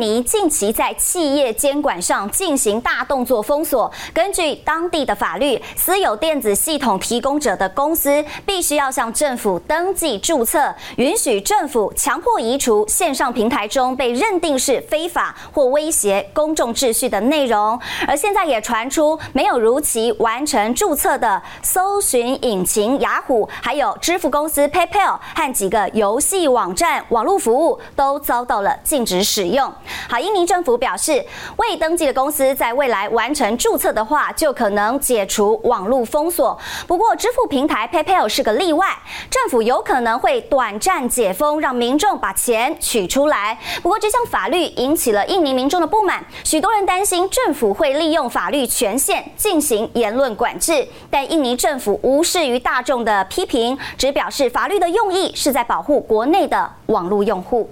印尼近期在企业监管上进行大动作封锁。根据当地的法律，私有电子系统提供者的公司必须要向政府登记注册，允许政府强迫移除线上平台中被认定是非法或威胁公众秩序的内容。而现在也传出没有如期完成注册的搜寻引擎雅虎，还有支付公司 PayPal 和几个游戏网站网络服务都遭到了禁止使用。好，印尼政府表示，未登记的公司在未来完成注册的话，就可能解除网络封锁。不过，支付平台 PayPal 是个例外，政府有可能会短暂解封，让民众把钱取出来。不过，这项法律引起了印尼民众的不满，许多人担心政府会利用法律权限进行言论管制。但印尼政府无视于大众的批评，只表示法律的用意是在保护国内的网络用户。